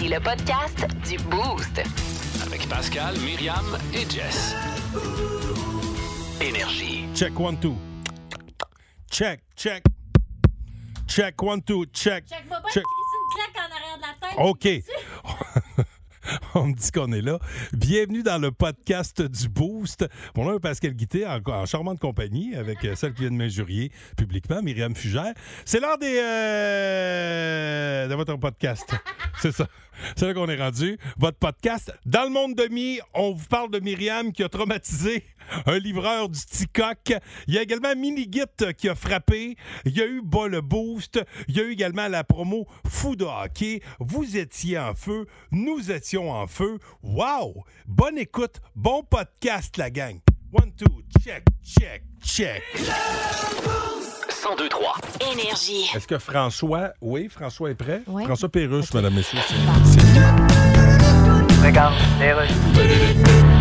Voici le podcast du Boost. Avec Pascal, Myriam et Jess. Énergie. Check one, two. Check, check. Check one, two, check. Pas Check. une claque en arrière de la tête. OK. On me dit qu'on est là. Bienvenue dans le podcast du Boost. Mon nom est Pascal Guité, en, en charmante compagnie, avec euh, celle qui vient de m'injurier publiquement, Myriam Fugère. C'est l'heure des, euh, de votre podcast. C'est ça. C'est là qu'on est rendu. Votre podcast. Dans le monde de mi, on vous parle de Myriam qui a traumatisé un livreur du Ticoc. Il y a également Minigit qui a frappé. Il y a eu Bas le Boost. Il y a eu également la promo Fou de hockey. Vous étiez en feu. Nous étions en feu. Wow! Bonne écoute. Bon podcast, la gang. One, two, check, check, check. 1023. Énergie. Est-ce que François, oui, François est prêt? Oui. François Pérusse, mesdames, messieurs.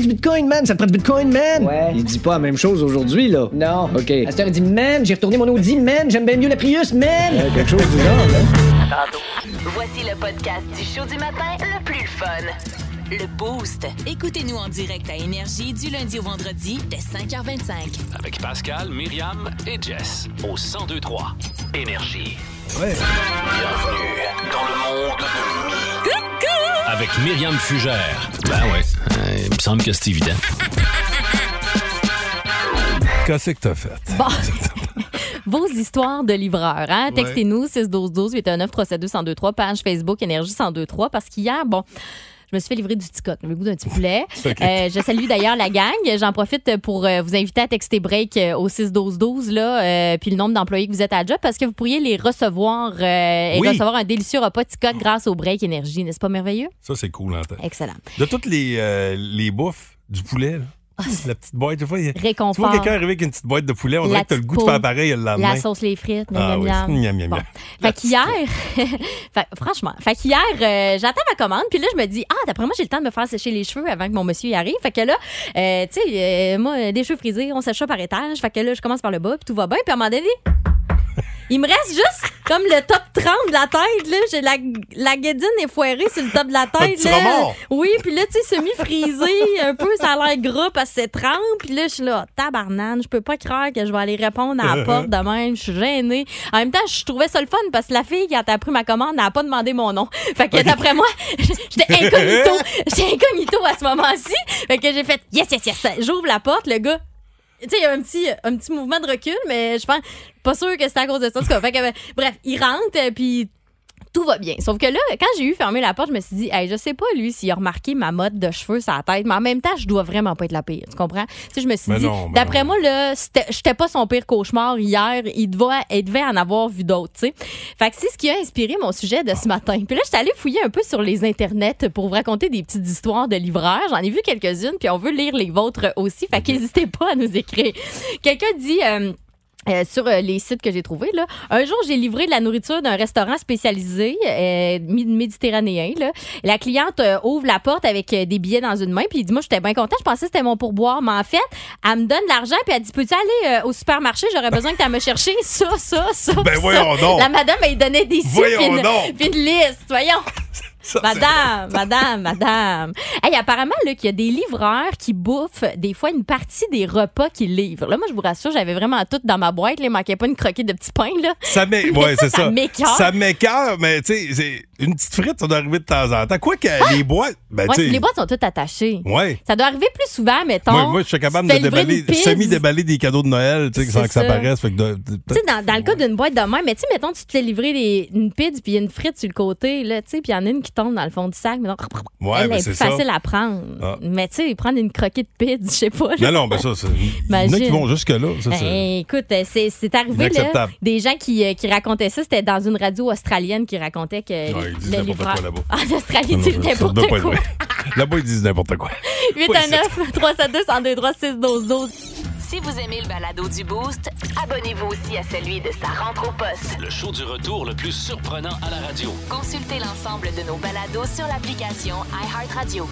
du Bitcoin, man? Ça te prend du Bitcoin, man? Ouais. Il dit pas la même chose aujourd'hui, là. Non. OK. Heure, il dit Man, j'ai retourné mon Audi, man. J'aime bien mieux la Prius, man. quelque chose du genre, là. Voici le podcast du show du matin le plus fun. Le Boost. Écoutez-nous en direct à Énergie du lundi au vendredi dès 5h25. Avec Pascal, Myriam et Jess. Au 1023. Énergie. Ouais. Bienvenue dans le monde de Mi. Avec Myriam Fugère. Ben ouais, euh, il me semble que c'est évident. Qu'est-ce que t'as fait? Bon. Vos histoires de livreurs, hein? Textez-nous 612 819 372 1023 page Facebook Énergie 1023 parce qu'hier, bon, je me suis fait livrer du petit coq, le goût d'un petit poulet. Euh, je salue d'ailleurs la gang. J'en profite pour euh, vous inviter à texter break euh, au 61212 là, euh, puis le nombre d'employés que vous êtes à job parce que vous pourriez les recevoir euh, et Oui. recevoir un délicieux repas petit coq grâce au break énergie, n'est-ce pas merveilleux? Ça, c'est cool, en. Excellent. De toutes les, les bouffes du poulet, là, la petite boîte, des fois, il a- tu vois Réconfort. quelqu'un arriver avec une petite boîte de poulet, on La dirait que t'as le goût de faire pareil le lendemain. La sauce les frites, miam, Ah miam, oui, miam. miam, miam, Bon. miam. Fait qu'hier, franchement, fait qu'hier, euh, j'attends ma commande, puis là, je me dis, ah, d'après moi, j'ai le temps de me faire sécher les cheveux avant que mon monsieur y arrive. Fait que là, euh, tu sais, euh, moi, des cheveux frisés, on sèche ça par étage. Fait que là, je commence par le bas, puis tout va bien, puis à un moment donné, il me reste juste comme le top 30 de la tête, là. J'ai la, la guédine est foirée sur le top de la tête, là. Oui, puis là, tu sais, semi-frisé, un peu, ça a l'air gras parce que c'est 30. Puis là, je suis là, tabarnane, je peux pas croire que je vais aller répondre à la porte de même. Je suis gênée. En même temps, je trouvais ça le fun parce que la fille, quand elle a pris ma commande, n'a pas demandé mon nom. Fait que d'après moi, j'étais incognito. J'étais incognito à ce moment-ci. Fait que j'ai fait, yes, yes, yes. J'ouvre la porte, le gars. Tu sais, il y a un petit, un petit mouvement de recul, mais je pense pas sûr que c'était à cause de ça. En tout cas, que, bref, il rentre, euh, puis tout va bien. Sauf que là, quand j'ai eu fermé la porte, je me suis dit, hey, je sais pas, lui, s'il a remarqué ma mode de cheveux sur la tête, mais en même temps, je dois vraiment pas être la pire. Tu comprends? Tu sais, je me suis Mais dit, d'après moi, là, j'étais pas son pire cauchemar hier. Il devait, il devait en avoir vu d'autres, tu sais. Fait que c'est ce qui a inspiré mon sujet de ce matin. Puis là, j'étais allée fouiller un peu sur les internets pour vous raconter des petites histoires de livreurs. J'en ai vu quelques-unes, puis on veut lire les vôtres aussi. Fait qu'hésitez pas à nous écrire. Quelqu'un dit. euh, euh, sur euh, les sites que j'ai trouvés. Là. Un jour, j'ai livré de la nourriture d'un restaurant spécialisé euh, méditerranéen. Là. La cliente euh, ouvre la porte avec euh, des billets dans une main, puis il dit Moi, j'étais bien content, je pensais que c'était mon pourboire. Mais en fait, elle me donne de l'argent, puis elle dit Peux-tu aller euh, au supermarché? J'aurais besoin que tu me chercher ça, ça, ça. Ben ça. voyons donc. La madame, elle donnait des Voyons puis une, donc. puis une liste. Voyons. Ça, Madame, madame, madame. Hey, apparemment, là, qu'il y a des livreurs qui bouffent des fois une partie des repas qu'ils livrent. Là, moi, je vous rassure, j'avais vraiment tout dans ma boîte. Là, il manquait pas une croquette de petits pains. Là. Ça m'é- ouais, ça, c'est ça ça. m'écoeure. Ça m'écoeure, mais tu sais, c'est- une petite frite, ça doit arriver de temps en temps. Quoi que les boîtes, ben, Ouais, les boîtes sont toutes attachées. Ouais. Ça doit arriver plus souvent, mettons. Moi, moi, je suis capable de déballer, semi-déballer des cadeaux de Noël, tu sais, sans que ça paraisse. Fait que de- dans, dans le cas d'une boîte de même, mais tu sais, mettons, tu te fais livrer une pizza puis une frite sur le côté, là, tu sais, puis il y en a une qui tombe dans le fond du sac, mais Ouais, elle ben, est c'est plus ça. facile à prendre. Ah. Mais tu sais, prendre une croquette de pizza, je sais pas. Non, non, ben ça, c'est. Il y en a qui vont jusque-là. Ben, écoute, c'est arrivé, là, des gens qui, euh, qui racontaient ça. C'était dans une radio australienne qui racontait que Ouais, ils disent n'importe quoi là-bas. En Australie, Non, tu non, dis ça n'importe quoi. Là-bas, ils disent n'importe quoi. 819 372 1023 6 12 12 Si vous aimez le balado du Boost, abonnez-vous aussi à celui de sa rentre au poste. Le show du retour le plus surprenant à la radio. Consultez l'ensemble de nos balados sur l'application iHeartRadio.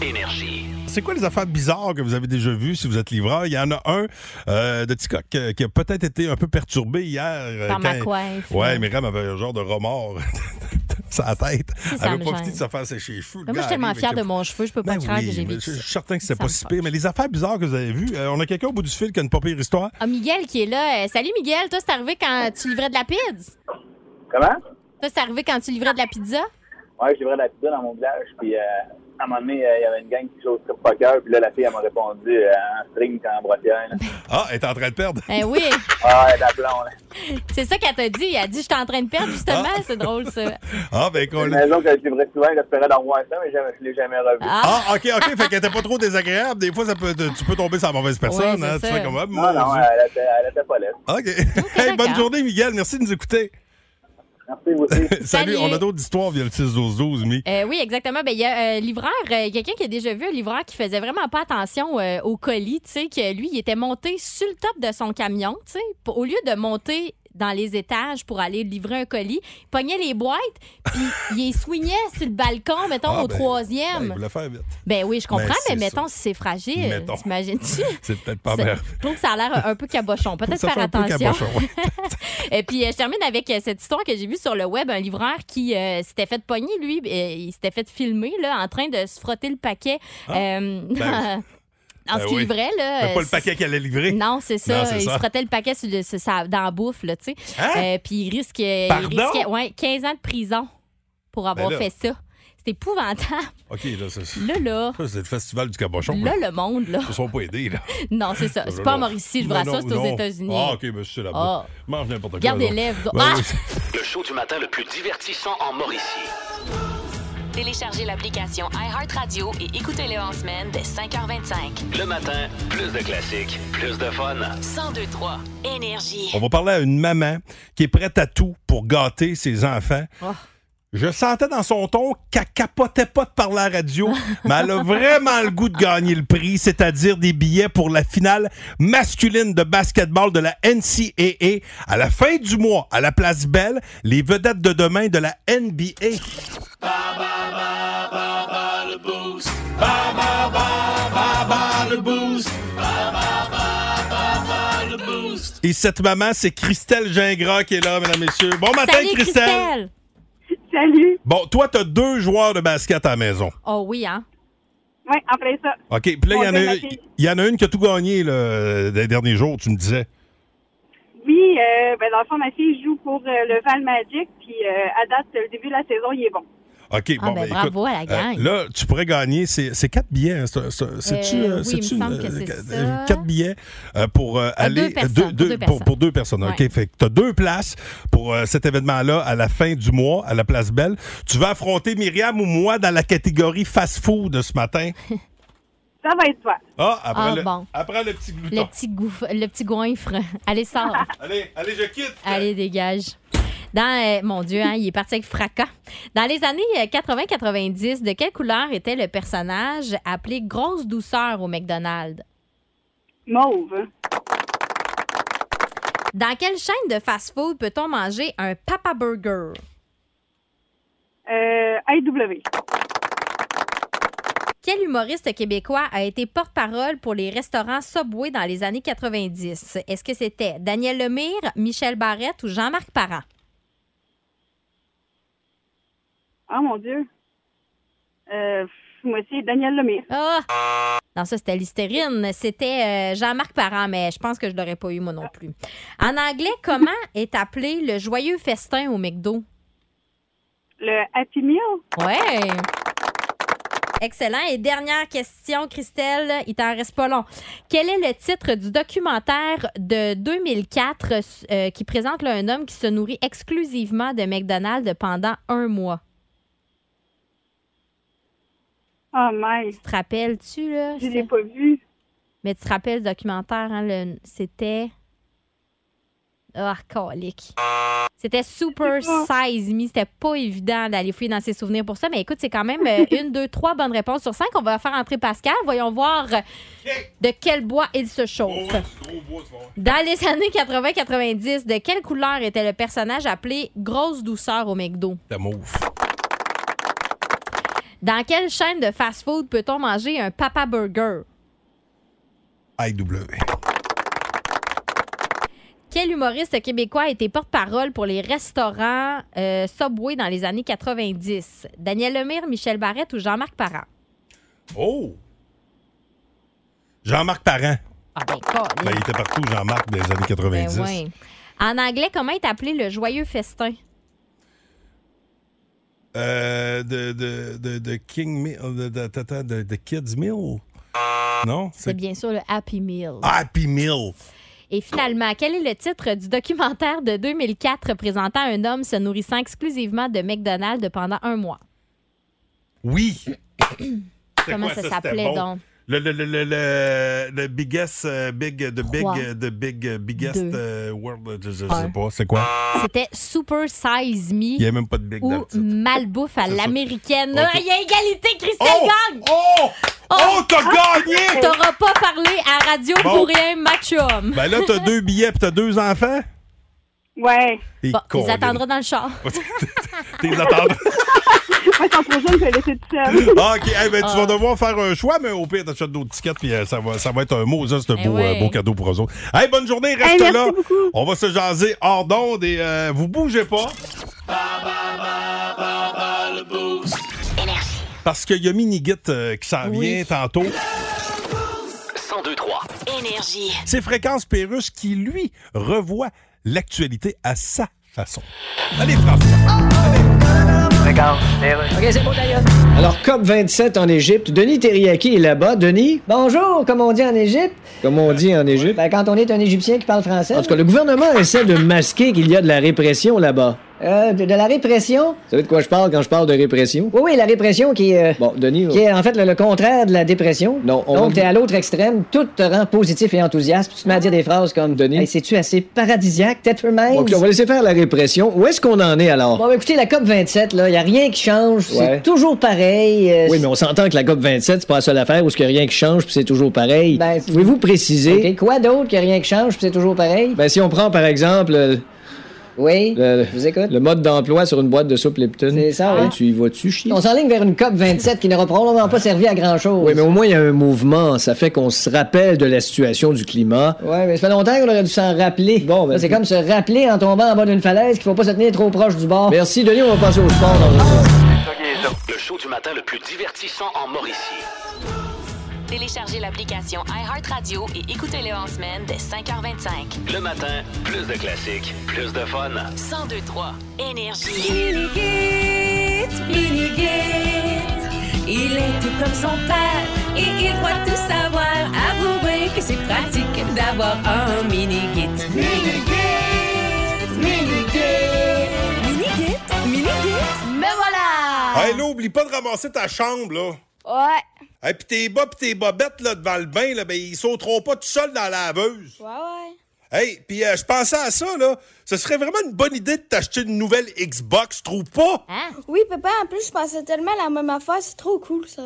Énergie. C'est quoi les affaires bizarres que vous avez déjà vues si vous êtes livreur? Il y en a un euh, de Ticoc euh, qui a peut-être été un peu perturbé hier. euh, Par ma quand- coiffe. Ouais, Myriam avait un genre de remords la tête. Elle me profité de se faire sécher les cheveux. Le Moi, je suis tellement fière de mon cheveu, je peux pas Ben croire oui, que j'ai vécu je suis certain que c'est pas si pire. Mais les affaires bizarres que vous avez vues, euh, on a quelqu'un au bout du fil qui a une pas pire histoire. Ah, Miguel qui est là. Euh, salut, Miguel. Toi, c'est arrivé quand tu livrais de la pizza? Comment? Toi, c'est arrivé quand tu livrais de la pizza? Ouais, je livrais de la pizza dans mon village, puis euh, à un moment donné, euh, il y avait une gang qui joue au strip poker, puis là, la fille, elle m'a répondu euh, en string en brotière. là. Ah, elle est en train de perdre. Eh oui, Ah, ouais, d'aplomb, là. c'est ça qu'elle t'a dit. Elle a dit, je suis en train de perdre, justement. C'est drôle, ça. Ah, ben, qu'on Une l'a- maison que je livrais souvent, j'espérais d'en voir ça, mais jamais- je l'ai jamais revu. Ah, Ah, OK, OK. Fait qu'elle était pas trop désagréable. Des fois, ça peut, tu peux tomber sur la mauvaise personne. Ouais, hein. c'est Tu fais comme, ah, non, non, elle était, elle était pas laide. OK. Hey, bonne journée, Miguel. Merci de nous écouter. Merci, vous aussi. Salut. Salut. On a d'autres histoires via le 6-12-12, Mi. Euh, oui, exactement. Ben, il y a euh, livreur, euh, quelqu'un qui a déjà vu un livreur qui faisait vraiment pas attention euh, au colis, tu sais, que lui, il était monté sur le top de son camion, tu sais, au lieu de monter dans les étages pour aller livrer un colis, il pognait les boîtes, puis il les swingait sur le balcon, mettons, Ah, au ben, Ben, troisième. il voulait faire vite. Ben oui, je comprends, Ben, mais mettons si c'est fragile, t'imagines-tu? C'est peut-être pas bien. Je trouve que ça a l'air un peu cabochon. Peut-être faire fait un peu attention. Et puis, euh, je termine avec euh, cette histoire que j'ai vue sur le web. Un livreur qui euh, s'était fait pogner, lui, il s'était fait filmer là, en train de se frotter le paquet. euh, ben, en ben ce qu'il oui. livrait. Là, Mais pas le paquet qu'elle a livré. Non, c'est ça. Non, il ça. se frottait le paquet sur le- sur sa- dans la bouffe, là, tu sais. Hein? Euh, puis il risque, il Pardon? risquait ouais, 15 ans de prison pour avoir Ben là. fait ça. C'est épouvantable. OK, là, ça, c'est Là, là, c'est le festival du cabochon. là, le monde, là. Ils ne sont pas aidés, là. Non, c'est ça. C'est pas en Mauricie, je vous rassure, c'est aux. États-Unis. Ah, OK, ben c'est là-bas. Ah. Mange n'importe quoi. Gardez les lèvres. Ben Ah! oui. Le show du matin le plus divertissant en Mauricie. Téléchargez l'application iHeartRadio et écoutez-le en semaine dès 5h25. Le matin, plus de classiques, plus de fun. 1023 Énergie. On va parler à une maman qui est prête à tout pour gâter ses enfants. Oh. Je sentais dans son ton qu'elle capotait pas de parler à la radio, mais elle a vraiment le goût de gagner le prix, c'est-à-dire des billets pour la finale masculine de basketball de la NCAA à la fin du mois à la Place Belle, les vedettes de demain de la NBA. Et cette maman, c'est Christelle Gingras qui est là, mesdames, messieurs. Bon matin, Salut, Christelle. Christelle! Salut. Bon, toi, t'as deux joueurs de basket à la maison. Oh oui, hein? Oui, plein ça. OK. Puis là, il y, en a- une qui a tout gagné là, des derniers jours, tu me disais. Oui, euh, ben dans le fond, ma fille joue pour euh, le Val Magic, puis euh, à date, le début de la saison, il est bon. OK, Ah, bon, ben, ben, bravo écoute, à la gang. euh, là, tu pourrais gagner, c'est quatre billets. hein, c'est- c'est- C'est-tu Euh, euh, oui, c'est-tu il me semble une- que c'est euh, quatre billets euh, pour euh, aller. deux deux pour, personnes. pour deux personnes. OK, Ouais. fait que tu as deux places pour euh, cet événement-là à la fin du mois à la Place Belle. Tu vas affronter Myriam ou moi dans la catégorie fast-food ce matin? Ça va être toi. Ah, après, Ah, le, bon. après le petit Le glouton. petit, gouf- le petit goinfre. Allez, sors. Allez, allez, je quitte. Allez, dégage. Dans, euh, mon Dieu, hein, il est parti avec fracas. Dans les années euh, 80-90, de quelle couleur était le personnage appelé Grosse Douceur au McDonald's? Mauve. Dans quelle chaîne de fast-food peut-on manger un Papa Burger? Euh. Quel humoriste québécois a été porte-parole pour les restaurants Subway dans les années 90? Est-ce que c'était Daniel Lemire, Michel Barrette ou Jean-Marc Parent? Oh mon Dieu. Euh, moi aussi, Daniel Lemire. Ah! Non, ça, c'était l'hystérine. C'était euh, Jean-Marc Parent, mais je pense que je l'aurais pas eu, moi non plus. En anglais, comment est appelé le joyeux festin au McDo? Le Happy Meal? Ouais! Excellent. Et dernière question, Christelle, il t'en reste pas long. Quel est le titre du documentaire de 2004 euh, qui présente là, un homme qui se nourrit exclusivement de McDonald's pendant un mois? Oh, my. Tu te rappelles-tu, là? Je l'ai pas vu. Mais tu te rappelles le documentaire, hein, le- c'était... Ah, colique. C'était Super Size Me. C'était pas évident d'aller fouiller dans ses souvenirs pour ça. Mais écoute, c'est quand même euh, une, deux, trois bonnes réponses sur cinq. On va faire entrer Pascal. Voyons voir euh, de quel bois il se chauffe. Dans les années 80-90, de quelle couleur était le personnage appelé Grosse Douceur au McDo? La mauve. Dans quelle chaîne de fast-food peut-on manger un Papa Burger? IW. Quel humoriste québécois a été porte-parole pour les restaurants euh, Subway dans les années 90? Daniel Lemire, Michel Barrette ou Jean-Marc Parent? Oh! Jean-Marc Parent. Ah ben? Ben, il était partout, Jean-Marc, des années 90. Ben ouais. En anglais, comment est appelé le joyeux festin? Euh, de, de, de, de King Meal, de, de, de, Kids Meal. Non? C'est bien sûr le Happy Meal. Happy Meal. Et finalement, quel est le titre du documentaire de 2004 présentant un homme se nourrissant exclusivement de McDonald's pendant un mois? Oui. Comment quoi, ça ça, s'appelait bon? donc? Le, le, le, le, le, le biggest, euh, big, the big, Trois. euh, the big, euh, biggest Deux. world, je, je Un. sais pas, c'est quoi? C'était Super Size Me. Il n'y a même pas de big dans ou titre. Malbouffe à C'est ça. l'américaine. Ok. Ah, Il y a égalité, Christelle Oh! gagne! Oh! Oh, t'as gagné! T'auras pas parlé à radio Bon. pour rien, match-homme. Ben là, t'as deux billets pis t'as deux enfants? Ouais. Bon, tu les attendras dans le char. T'es attendras. Quand trop jeune, je vais laisser tout seul. Ah, OK. Eh ben, tu Ah. vas devoir faire un choix, mais au pire, t'achètes d'autres tickets, puis euh, ça, va, ça va être un mot, ça, c'est un Eh beau, ouais. euh, beau cadeau pour eux autres. Hey, bonne journée, reste Hey, merci là. beaucoup. On va se jaser hors d'onde et euh, vous bougez pas. Parce qu'il y a Minigit euh, qui s'en Oui. vient tantôt. 1023. Énergie. C'est Fréquence Pérusse qui, lui, revoit l'actualité à sa façon. Allez, François. OK, c'est bon, d'ailleurs. Alors, COP27 en Égypte. Denis Terriaki est là-bas. Denis? Bonjour, comme on dit en Égypte. Comme on dit en Égypte? Ben, quand on est un Égyptien qui parle français. En tout cas, le gouvernement essaie de masquer qu'il y a de la répression là-bas. Euh, de, de la répression? Vous savez de quoi je parle quand je parle de répression? Oui, oui, la répression qui est... bon, Denis... Qui est en fait le, le contraire de la dépression. Non, on... Donc, t'es à l'autre extrême, tout te rend positif et enthousiaste, puis tu te mets à dire des phrases comme... Denis? Hey, c'est-tu assez paradisiaque, Tetherman? OK, on va laisser faire la répression. Où est-ce qu'on en est, alors? Bon, écoutez, la COP27, là, y a rien qui change. C'est toujours pareil. euh, oui, mais on s'entend que la COP27, c'est pas la seule affaire où il y a rien qui change, puis c'est toujours pareil. Ben, Pouvez-vous préciser? quoi d'autre qu'il a rien qui change, puis c'est toujours pareil? Ben, si on prend, par exemple... le- oui, je vous écoute. Le mode d'emploi sur une boîte de soupe Lipton. C'est ça, oui. Tu y vas-tu chier? On s'enligne vers une COP 27 qui n'aura probablement pas servi à grand-chose. Oui, mais au moins, il y a un mouvement. Ça fait qu'on se rappelle de la situation du climat. Oui, mais ça fait longtemps qu'on aurait dû s'en rappeler. Bon, ben, c'est comme se rappeler en tombant en bas d'une falaise qu'il faut pas se tenir trop proche du bord. Merci, Denis. On va passer au sport dans un Le show du matin le plus divertissant en Mauricie. Téléchargez l'application iHeartRadio et écoutez-le en semaine dès 5h25. Le matin, plus de classiques, plus de fun. 1023 Énergie. Il est tout comme son père et il croit tout savoir. Avouez que c'est pratique d'avoir un mini-git. Mini-git, mini-git, mini-git, mini-git. Me voilà! Hey, là, oublie pas de ramasser ta chambre, là. Ouais. Hey, pis tes bas pis tes bobettes, là, devant le bain, là, ben, ils sauteront pas tout seuls dans la laveuse. Ouais, ouais. Hey, puis euh, je pensais à ça, là. Ce serait vraiment une bonne idée de t'acheter une nouvelle Xbox, trouve pas? Hein? Oui, papa, en plus, je pensais tellement à la même affaire. C'est trop cool, ça.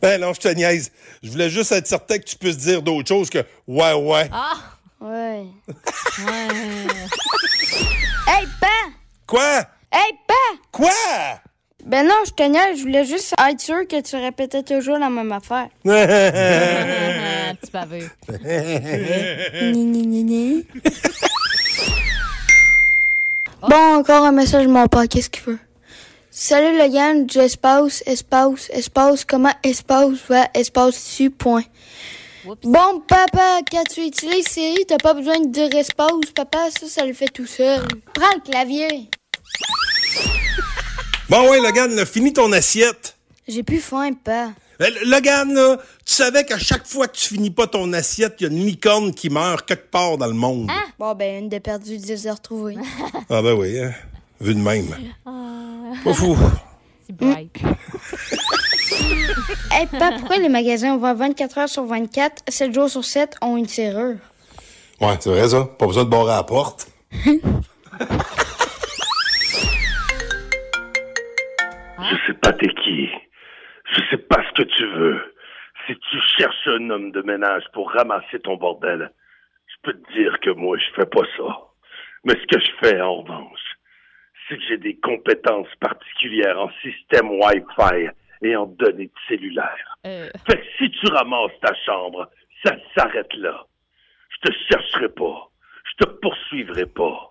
Ben non, je te niaise. Je voulais juste être certain que tu puisses dire d'autres choses que ouais, ouais. Ah! Ouais. Ouais. Hey, pa! Quoi? Hey, pa! Quoi? Ben non, je te niaise, je voulais juste être sûr que tu répétais toujours la même affaire. Petit. Ni, ni, ni, ni. bon, encore un message, mon père, qu'est-ce qu'il veut? Salut le gang du espace, espace, espace, comment espace va espace dessus, point. Bon, papa, quand tu utilises Siri, t'as pas besoin de dire espace, papa, ça, ça le fait tout seul. Prends le clavier. Bon, ouais, Logan, là, finis ton assiette. J'ai plus faim, pas. Euh, Logan, là, tu savais qu'à chaque fois que tu finis pas ton assiette, il y a une licorne qui meurt quelque part dans le monde. Bon, ben, une de perdue, dix de retrouvée. Ah ben oui, hein. vu de même. Pas fou. C'est bright. Hey, papa, pourquoi les magasins ouvrent 24 heures sur 24, 7 jours sur 7 ont une serrure? Ouais, c'est vrai ça. Pas besoin de barrer à la porte. Je sais pas t'es qui. Je sais pas ce que tu veux. Si tu cherches un homme de ménage pour ramasser ton bordel, je peux te dire que moi, je fais pas ça. Mais ce que je fais, en revanche, c'est que j'ai des compétences particulières en système Wi-Fi et en données de cellulaire. Euh, Fait que si tu ramasses ta chambre, ça s'arrête là. Je te chercherai pas. Je te poursuivrai pas.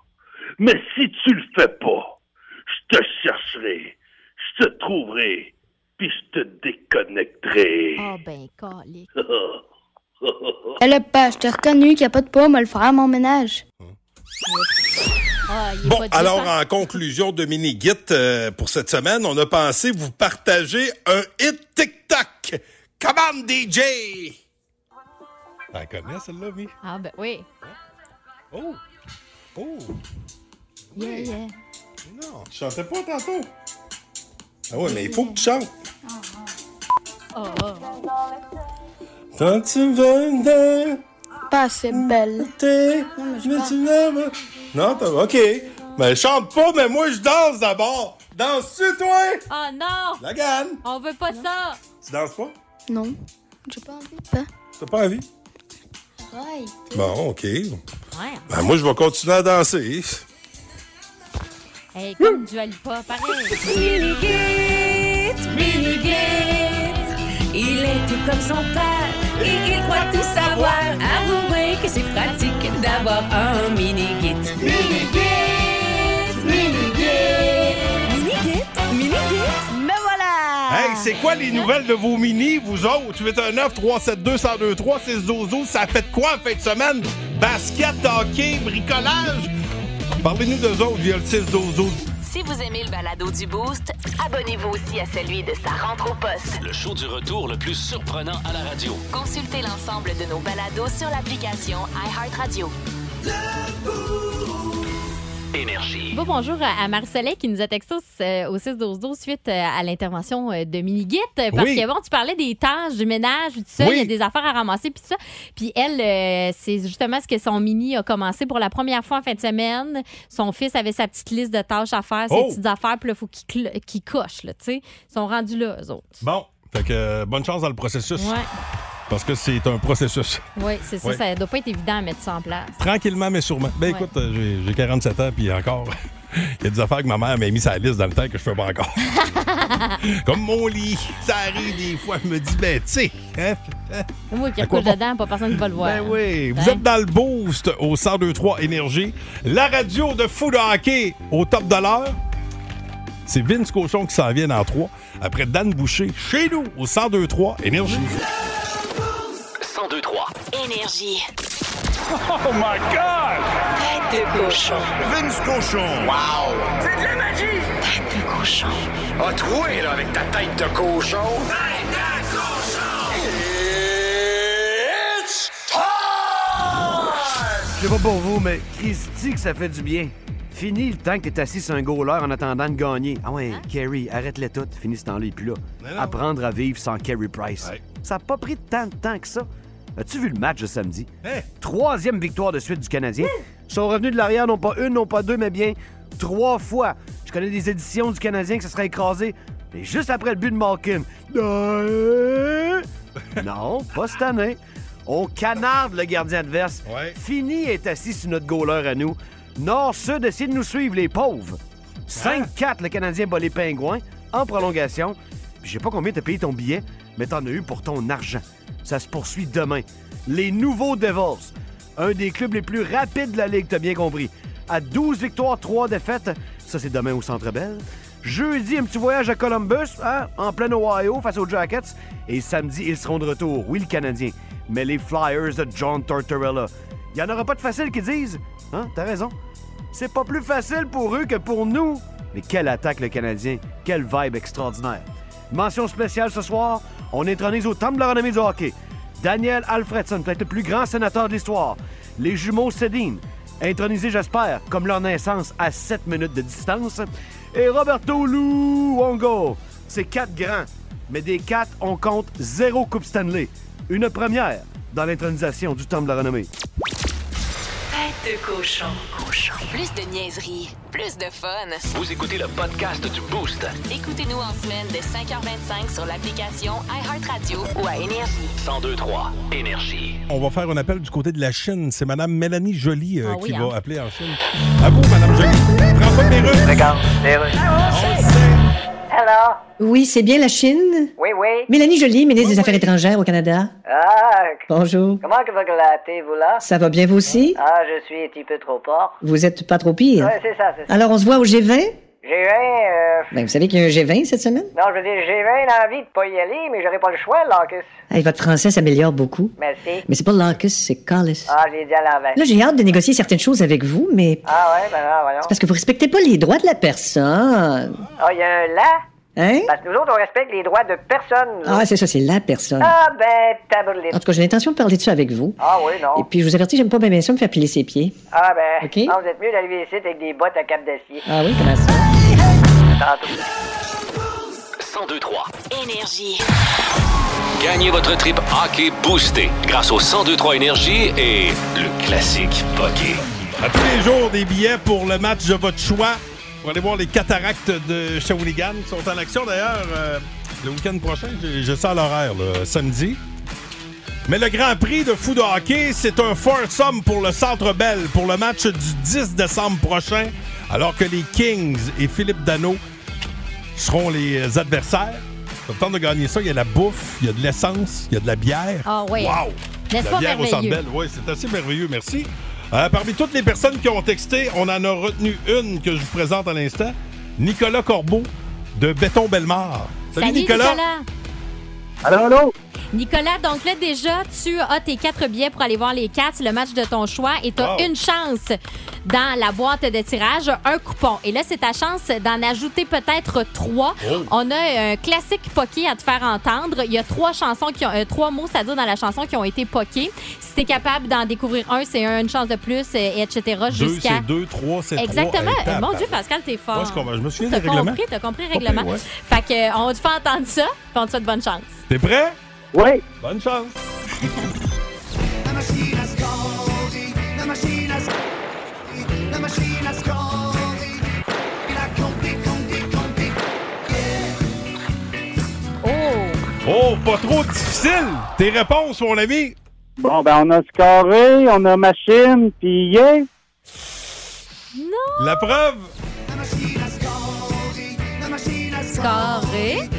Mais si tu le fais pas, je te chercherai. Je te trouverai. Puis je te déconnecterai. oh, ben, calique. Eh là, papa, je t'ai reconnu qu'il n'y a pas de pomme à le faire à mon ménage. Ah, Bon, pas alors en conclusion de mini-git euh, pour cette semaine, on a pensé vous partager un hit TikTok. Come on, DJ! Tu connais celle-là, Mi? Ah, ben oui. Oh! Oh! Yeah, yeah. Non, tu chantais pas tantôt. Ah ouais, mais il faut que tu chantes. Oh, oh. Quand tu veux Pas assez belle. Non, mais tu l'aimes. Non, t'as- OK. Mais chante pas, mais moi, je danse d'abord. Danses-tu, toi? Oh non! La gagne. On veut pas ça! Tu danses pas? Non. J'ai pas envie. T'as pas envie? Ouais. Bon, OK. Ouais. Ben, moi, je vais continuer à danser. Hey, comme du Alipa, pareil. Minigit, Minigit, il est tout comme son père et il croit tout savoir. Avouez que c'est pratique d'avoir un Minigit. Minigit, Minigit, Minigit. Me voilà! Hey, c'est quoi les nouvelles de vos mini, vous autres? 819 372 1023 c'est Zozo. Ça a fait quoi en fin de semaine? Basket, hockey, bricolage? Parlez-nous d'eux autres via le 6 Zozo. Si vous aimez le balado du Boost, abonnez-vous aussi à celui de sa rentre au poste. Le show du retour le plus surprenant à la radio. Consultez l'ensemble de nos balados sur l'application iHeartRadio. Énergie. Bon, bonjour à Marcelet qui nous a texté euh, au 6 12 12 suite euh, à l'intervention euh, de Minigit. euh, Parce Oui. que bon, tu parlais des tâches du ménage, tout ça, Oui. il y a des affaires à ramasser, puis tout ça. Puis elle, euh, c'est justement ce que son mini a commencé pour la première fois en fin de semaine. Son fils avait sa petite liste de tâches à faire, ses Oh. petites affaires, puis là, il faut qu'il qu'il coche, là, tu sais. Ils sont rendus là, eux autres. Bon, fait que euh, bonne chance dans le processus. Ouais, Parce que c'est un processus. ouais, c'est ça, Ouais. ça doit pas être évident à mettre ça en place. Tranquillement, mais sûrement. Ben Ouais. écoute, euh, j'ai- j'ai 47 ans, puis encore, il y a des affaires que ma mère m'a mis sur la liste dans le temps que je fais pas encore. Comme mon lit. Ça arrive des fois, je me dis, ben, tu sais, hein, Moi qui recouche dedans, pas personne qui va le voir. Ben oui, vous Hein? êtes dans le boost au 1023 Énergie. La radio de fou de hockey au top de l'heure. C'est Vince Cochon qui s'en vient en 3. Après Dan Boucher, chez nous, au 1023 Énergie. 1023. Énergie. Oh my God! Tête de cochon. Vince Cochon! Wow! C'est de la magie! Tête de cochon. A troué, là, avec ta tête de cochon! Tête de cochon! It's Je sais pas pour vous, mais Christy que ça fait du bien. Fini le temps que t'es assis sur un goaler en attendant de gagner. Ah ouais, Kerry, arrête-les toutes. Fini ce temps-là, et puis là. non. Apprendre à vivre sans Kerry Price. Ça a pas pris tant de temps que ça. As-tu vu le match de samedi? Hein? Troisième victoire de suite du Canadien. Ils sont revenus de l'arrière, non pas une, non pas deux, mais bien trois fois. Je connais des éditions du Canadien que ça serait écrasé. Mais juste après le but de Malkin. Non, pas cette année. On canarde le gardien adverse. Fini est assis sur notre goaler à nous. Nord-Sud, essayez de nous suivre, les pauvres. 5-4, le Canadien bat les Pingouins en prolongation. Je sais pas combien t'as payé ton billet, mais t'en as eu pour ton argent. Ça se poursuit demain. Les nouveaux Devils, un des clubs les plus rapides de la Ligue, t'as bien compris. À 12 victoires, 3 défaites, ça c'est demain au Centre Bell. Jeudi, un petit voyage à Columbus, hein, en plein Ohio, face aux Jackets. Et samedi, ils seront de retour. Oui, le Canadien. Mais les Flyers de John Tortorella. Il n'y en aura pas de facile qui disent. Hein, t'as raison. C'est pas plus facile pour eux que pour nous. Mais quelle attaque le Canadien. Quelle vibe extraordinaire. Mention spéciale ce soir, on intronise au temple de la renommée du hockey. Daniel Alfredson, peut-être le plus grand sénateur de l'histoire. Les jumeaux Sedin, intronisés, j'espère, comme leur naissance à 7 minutes de distance. Et Roberto Luongo. C'est quatre grands, mais des quatre, on compte zéro Coupe Stanley. Une première dans l'intronisation du temple de la renommée. Tête de cochon. Plus de niaiserie, plus de fun. Vous écoutez le podcast du Boost. Écoutez-nous en semaine de 5h25 sur l'application iHeartRadio ou à Énergie. 1023 Énergie. On va faire un appel du côté de la Chine. C'est Mme Mélanie Joly euh, Ah oui, qui hein. va appeler en Chine. À vous, Mme Joly. Prends pas de. Regarde, Oui, c'est bien la Chine? Oui, oui. Mélanie Joly, ministre des Affaires étrangères au Canada. Ah, Bonjour. comment que vous glattez, vous là? Ça va bien vous aussi? Ah, je suis un petit peu trop fort. Vous êtes pas trop pire. Ouais, c'est ça, c'est ça. Alors, on se voit au G20? J'ai eu un, euh... Ben, vous savez qu'il y a un G20 cette semaine? Non, je veux dire, j'ai eu envie de pas y aller, mais j'aurais pas le choix, Lacus. Hey, votre français s'améliore beaucoup. Merci. Mais c'est pas Lacus, c'est Callis. Ah, j'ai dit à l'envers. Là, j'ai hâte de négocier certaines choses avec vous, mais Ah ouais, ben là, voyons. c'est parce que vous respectez pas les droits de la personne. Ah, il y a un là? Hein? Parce que nous autres, on respecte les droits de personne. nous Ah, c'est ça, c'est la personne. Ah, ben, tabourlé. En tout cas, j'ai l'intention de parler de ça avec vous. Ah oui, non. Et puis, je vous avertis, j'aime pas bien, bien ça me faire piler ses pieds. Ah, ben, OK? non, vous êtes mieux d'arriver ici avec des bottes à cap d'acier. Ah oui, comment ça? Tantôt. 1023 Énergie. Gagnez votre trip hockey boosté grâce au 1023 Énergie et le classique hockey. À tous les jours, des billets pour le match de votre choix. Pour aller voir les cataractes de Shawinigan qui sont en action d'ailleurs euh, le week-end prochain. Je, je sens l'horaire, samedi. Mais le Grand Prix de foot de hockey, c'est un foursome pour le Centre Bell pour le match du 10 décembre prochain, alors que les Kings et Philippe Dano seront les adversaires. Me tente de gagner ça. Il y a la bouffe, il y a de l'essence, il y a de la bière. Ah oui. Wow! La bière au Centre? Bell. Oui, c'est assez merveilleux, merci. Euh, parmi toutes les personnes qui ont texté, on en a retenu une que je vous présente à l'instant. Nicolas Corbeau de Béton Bellemare. Salut, Nicolas. Allô, allô? Nicolas, donc là, déjà, tu as tes quatre billets pour aller voir les Cats, le match de ton choix, et tu as Wow. une chance dans la boîte de tirage, un coupon. Et là, c'est ta chance d'en ajouter peut-être trois. Oh. On a un classique poké à te faire entendre. Il y a trois chansons qui ont, euh, trois mots, c'est-à-dire dans la chanson, qui ont été pokés. Si tu es capable d'en découvrir un, c'est un, une chance de plus, euh, et etc. Deux, jusqu'à. c'est deux, trois, c'est trois. Exactement. Euh, Mon. Dieu, Pascal, t'es fort. Ouais, je comprends. Je me souviens T'as des règlements. compris, t'as compris le règlement. ouais. Fait que, euh, on te faire entendre ça, puis on te souhaite bonne chance. T'es prêt? Oui. Bonne chance. Oh! Oh, pas trop difficile. Tes réponses, mon ami? Bon, ben, on a scoré, on a machine, puis yeah. Non! La preuve? Scoré.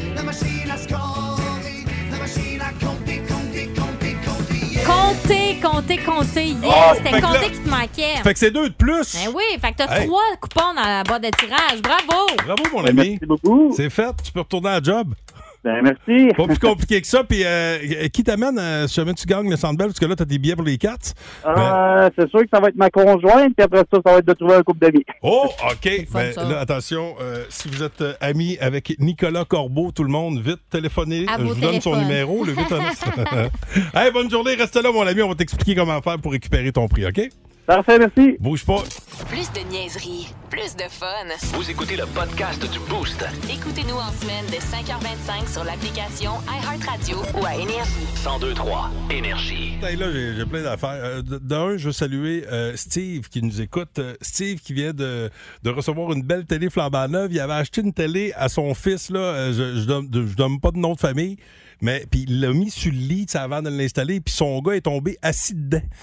Compter, compter, compter. Yes! Oh, C'était là- qui te manquait. Fait que c'est deux de plus. Ben oui, fait que t'as Hey. trois coupons dans la boîte de tirage. Bravo! Bravo, mon Ben, ami. merci beaucoup. C'est fait. Tu peux retourner à la job. Ben, merci. Pas plus compliqué que ça. Puis, euh, qui t'amène euh, si jamais tu gagnes le Centre Bell? Parce que là, t'as des billets pour les Cats. Euh, c'est sûr que ça va être ma conjointe, puis après ça, ça va être de trouver un couple d'amis. Oh, OK. Ben, là, attention, euh, si vous êtes euh, amis avec Nicolas Corbeau, tout le monde, vite, téléphonez. Je vous donne son numéro, le 8 Hey, bonne journée. Reste là, mon ami. On va t'expliquer comment faire pour récupérer ton prix, OK? Parfait, merci. Bouge pas. Plus de niaiserie, plus de fun. Vous écoutez le podcast du Boost. Écoutez-nous en semaine de 5h25 sur l'application iHeartRadio ou à Énergie. 1023 Énergie. Hey, là, j'ai j'ai plein d'affaires. Euh, D'un, je veux saluer euh, Steve qui nous écoute. Euh, Steve qui vient de, de recevoir une belle télé flambant neuve. Il avait acheté une télé à son fils. Là. Euh, Je, je, donne, donne pas de nom de famille. Mais puis il l'a mis sur le lit avant de l'installer, puis son gars est tombé assis dedans.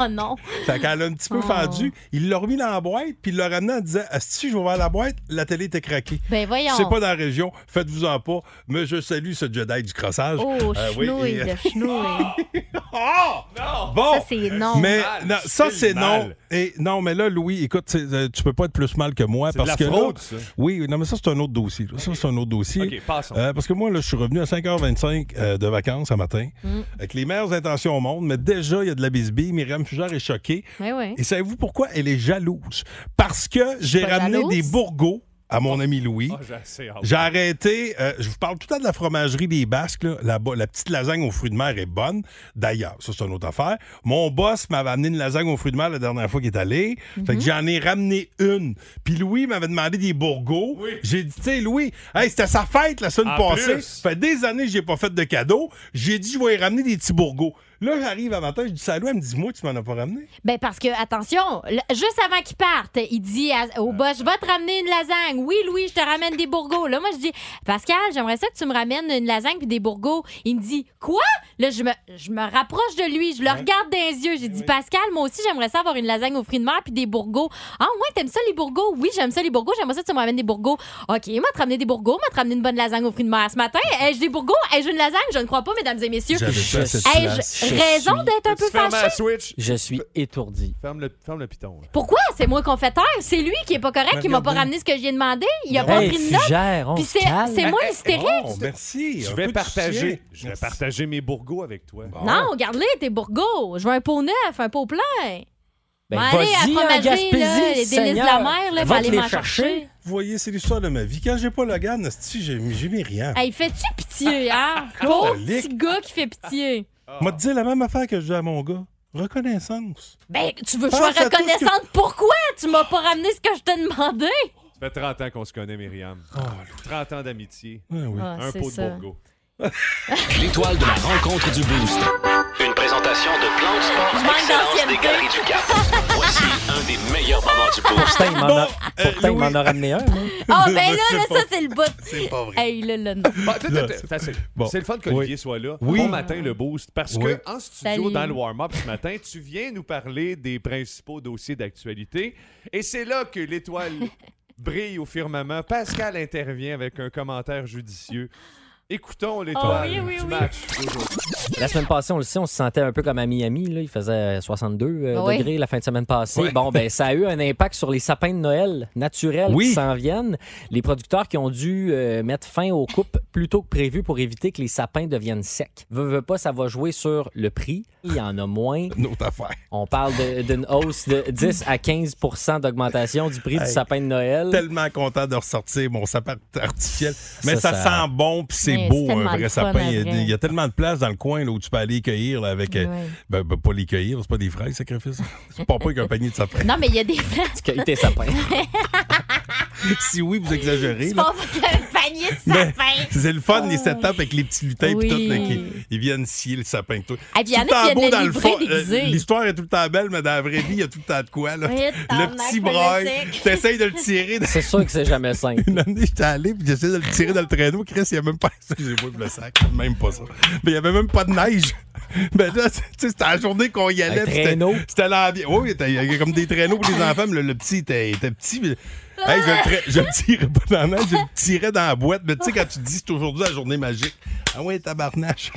Oh non! Fait qu'elle a un petit peu Oh. fendu. Il l'a remis dans la boîte, puis il l'a ramené en disant si je vais ouvrir la boîte, la télé était craquée. Ben voyons. C'est pas dans la région, faites-vous en pas. Mais je salue ce Jedi du crossage. Oh, Euh, oui, chenouille, et- le chenouille. Bon. Ça, c'est non. Mais non, ça, c'est non. Et non, mais là, Louis, écoute, euh, tu peux pas être plus mal que moi. De parce la que fraude, là, ça. Oui, non, mais ça, c'est un autre dossier. là. Ça, c'est un autre dossier. OK, passons. Euh, parce que moi, là, je suis revenu à 5h25 euh, de vacances un matin, Mm. avec les meilleures intentions au monde, mais déjà, il y a de la bisbille. Myriam Fugère est choquée. Oui. Et savez-vous pourquoi? Elle est jalouse? Parce que j'ai pas ramené jalouse? des bourgots à mon ami Louis. Ah, j'ai assez hâte. J'ai arrêté. euh, je vous parle tout le temps de la fromagerie des Basques. Là. La, petite lasagne aux fruits de mer est bonne. D'ailleurs, ça, c'est une autre affaire. Mon boss m'avait amené une lasagne aux fruits de mer la dernière fois qu'il est allé. Fait que j'en ai ramené une. Puis Louis m'avait demandé des bourgots. J'ai dit, tu sais, Louis, hey, c'était sa fête la semaine En passée. plus. Ça fait des années que j'ai pas fait de cadeau. J'ai dit, je vais lui ramener des petits bourgots. Là, j'arrive à matin, je dis Louis. Elle me dit, moi, tu m'en as pas ramené. Ben parce que, attention, le- juste avant qu'il parte, il dit à- au boss, je vais te ramener une lasagne. Oui, Louis, je te ramène des bourgots. Là, moi, je dis, Pascal, j'aimerais ça que tu me ramènes une lasagne puis des bourgots. Il me dit, quoi? Là, je me, je me rapproche de lui, je le regarde dans les yeux. J'ai dit, Pascal, moi aussi, j'aimerais ça avoir une lasagne aux fruits de mer puis des bourgots. Ah, ouais, t'aimes ça les bourgots? Oui, j'aime ça les bourgots. J'aimerais ça que tu me ramènes des bourgots. OK, m'a te ramener des bourgots, m'a te ramener une bonne lasagne aux fruits de mer. Ce matin, ai-je des bourgots? Ai-je une lasagne? Je ne crois pas, mesdames et messieurs. J'avais pas cette Ai-je place. Je raison suis- d'être un peu fâché? switch? Je suis étourdi. Ferme le, ferme le piton. là. Pourquoi? C'est moi qu'on fait taire. C'est lui qui est pas correct, qui m'a pas ramené ce que je lui ai demandé. Il a pas Hey, pris de note. Fugère, on Puis se c'est calme. c'est moi hystérique. Oh, merci. Je Un vais partager, je vais Merci. partager mes bourgots avec toi. Non, regarde-les, tes bourgots. Je veux un pot neuf, un pot plein. Ben, Va aller à vas-y, la en fromagerie, Gaspésie, là, les délices de la mer, là, Va va aller les m'en chercher. Vous voyez, c'est l'histoire de ma vie. Quand j'ai pas le gars, esti, j'ai j'ai mis rien. Hey, fais-tu pitié, hein? Pauvre Colique. petit gars qui fait pitié. Moi, te dire la même affaire que je dis à mon gars. Reconnaissance. Ben, tu veux que je sois Pense à tout ce que- reconnaissante? Pourquoi? Tu m'as pas ramené ce que je t'ai demandé. Ça fait 30 ans qu'on se connaît, Myriam. 30 ans d'amitié. Ah oui. Ah, Un c'est pot de ça. bourgots. L'étoile de la rencontre du Boost. Une présentation meilleurs moments du Boost. Pourtant, il m'en a, euh, pourtant, il m'en Louis. a ramené un. moi. Ah, ben là, C'est là, ça, c'est le bout. C'est pas vrai. Hey, là, là, non. Bon, c'est le fun qu'Olivier Oui. soit là. Oui. Bon matin, le boost. Parce Oui. que en studio, Salut. dans le warm-up ce matin, tu viens nous parler des principaux dossiers d'actualité. Et c'est là que l'étoile brille au firmament. Pascal intervient avec un commentaire judicieux. Écoutons l'étoile Oh, oui, oui, du oui. match. La semaine passée, on le sait, on se sentait un peu comme à Miami. Là. Il faisait 62 euh, Oui. degrés la fin de semaine passée. Oui. Bon, ben, ça a eu un impact sur les sapins de Noël naturels Oui. qui s'en viennent. Les producteurs qui ont dû euh, mettre fin aux coupes plus tôt que prévu pour éviter que les sapins deviennent secs. Veux, veux pas, ça va jouer sur le prix. Il y en a moins. Une autre affaire. On parle d'une hausse de 10 à 15% d'augmentation du prix du sapin de Noël. Tellement content de ressortir mon sapin artificiel. Mais Ça, ça, ça- sent bon, puis c'est c'est beau, un vrai sapin. Il y, a, après. il y a tellement de place dans le coin là, où tu peux aller cueillir là, avec. euh, Ouais. ben, ben, pas les cueillir, c'est pas des fraises, sacrifice. C'est pas pas avec un panier de sapin. Non, mais il y a des places. Cueille tes sapins. si oui, vous exagérez. C'est le fun, les setups avec les petits lutins Oui. puis tout, là, qui ils viennent scier le sapin. Tout. Ah, puis il y en a Tout le temps beau dans le fond. Euh, L'histoire est tout le temps belle, mais dans la vraie vie, il y a tout le temps de quoi. Là. Oui, le petit braille, t'essayes de le tirer. C'est sûr que c'est jamais simple. Une année, j'étais allé, puis j'essayais de le tirer dans le traîneau. Chris, il n'y a même pas. Excusez-moi pour le sac. Même pas ça. Mais il n'y avait même pas de neige. Ben là, tu sais, c'était la journée qu'on y allait. C'était- traîneau? C'était l'ambiance. Oui, il y avait comme des traîneaux pour les enfants, mais le, le petit était, était petit. Hey, je, le je tirais pas dans la neige, je le tirais dans la boîte. Mais tu sais, quand tu dis c'est aujourd'hui la journée magique. Ah ouais, tabarnache.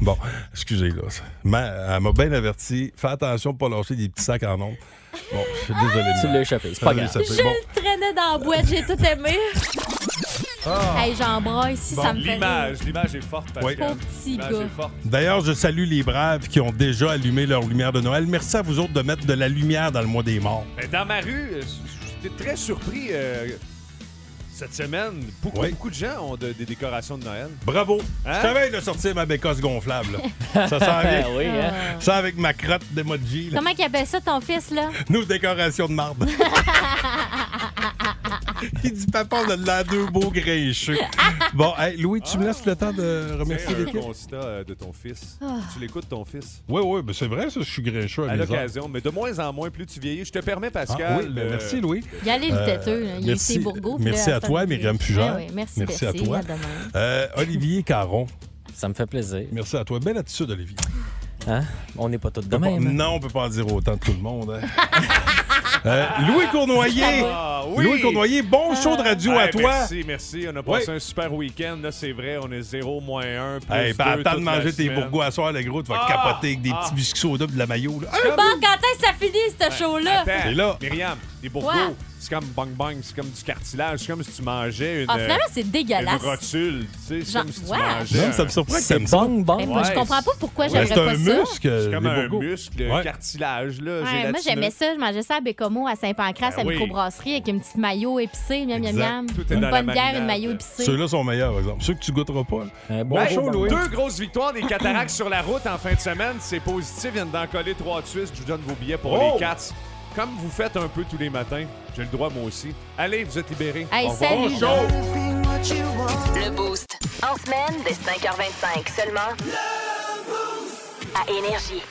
Bon, excusez, là. Mais elle m'a bien averti. Fais attention de pas lâcher des petits sacs en ondes. Bon, je suis désolé. de Tu l'as échappé, c'est pas Je grave. échappé. Je Bon. le traînais dans la boîte, j'ai tout aimé. Hey, j'en braille si Bon, ça me fait l'image, l'image est forte, Pascal. Pauvre petit gars. D'ailleurs, je salue les braves qui ont déjà allumé leur lumière de Noël. Merci à vous autres de mettre de la lumière dans le mois des morts. Ben, Dans ma rue, euh, j'étais très surpris euh, cette semaine. Beaucoup, Oui. beaucoup de gens ont de- des décorations de Noël. Bravo! Hein? Je savais de sortir ma bécosse gonflable. là. Ça s'en vient. oui, hein? Ça avec ma crotte d'emoji. là. Comment qu'il appelle ça, ton fils, là? Nos décorations de marde. Il dit Papa, on a de l'air deux beaux grincheux. Bon, hey, Louis, tu me laisses le temps de remercier C'est un l'équipe? constat euh, de ton fils. Ah. Tu l'écoutes, ton fils? Oui, oui, ben c'est vrai, ça, je suis grincheux à, À l'occasion, mais de moins en moins, plus tu vieillis. Je te permets, Pascal. Ah, oui, ben, euh, merci, Louis. Il y allait le Euh, têteux, là. il a eu merci- ses bourgots. merci à toi, Myriam Fugère. Ouais, merci, Merci à toi. Euh, Olivier Caron. Ça me fait plaisir. Merci à toi. Belle attitude, Olivier. Hein? On n'est pas tous de même. hein? Non, on peut pas en dire autant de tout le monde. hein? Euh, Louis Cournoyer. Ah, oui. Louis Cournoyer, bon show de radio à toi. Merci, merci. On a passé un super week-end. Là, c'est vrai, on est 0, moins 1. Plus Hey, ben, attends de manger tes bourgois à soir, le gros, tu vas Ah, capoter avec des ah. petits biscuits soda de la maillot. Là. Bon, quand est-ce que ça finit, ce show-là? Attends, C'est là. Myriam, des bourgots, Ouais. C'est comme bang bang, c'est comme du cartilage, c'est comme si tu mangeais une, Ah, finalement, c'est une dégueulasse. rotule. Tu sais, c'est comme si tu ouais. mangeais. Non, ça me un- surprend que C'est. Eh, moi, je comprends pas pourquoi Ouais, j'aimerais c'est pas un ça. muscle. C'est comme un muscle, Ouais. cartilage, là, Ouais, moi, j'aimais ça. Je mangeais ça à Bécomo, à Saint-Pancras, Ben à oui. microbrasserie, avec une petite maillot épicée, miam, miam, miam. Une la bonne bière, une maillot épicée. Ceux-là sont meilleurs, par exemple. Ceux que tu goûteras pas. là. Un bon Ouais, show, Louis. Deux grosses victoires des cataractes sur la route en fin de semaine. C'est positif. Ils viennent d'en coller trois de Suisse. Je vous donne vos billets pour Oh! les Cats. Comme vous faites un peu tous les matins, j'ai le droit moi aussi. Allez, vous êtes libérés. Hey, Au revoir. salut, Show! Le Boost. En semaine, dès 5h25 seulement. À Énergie.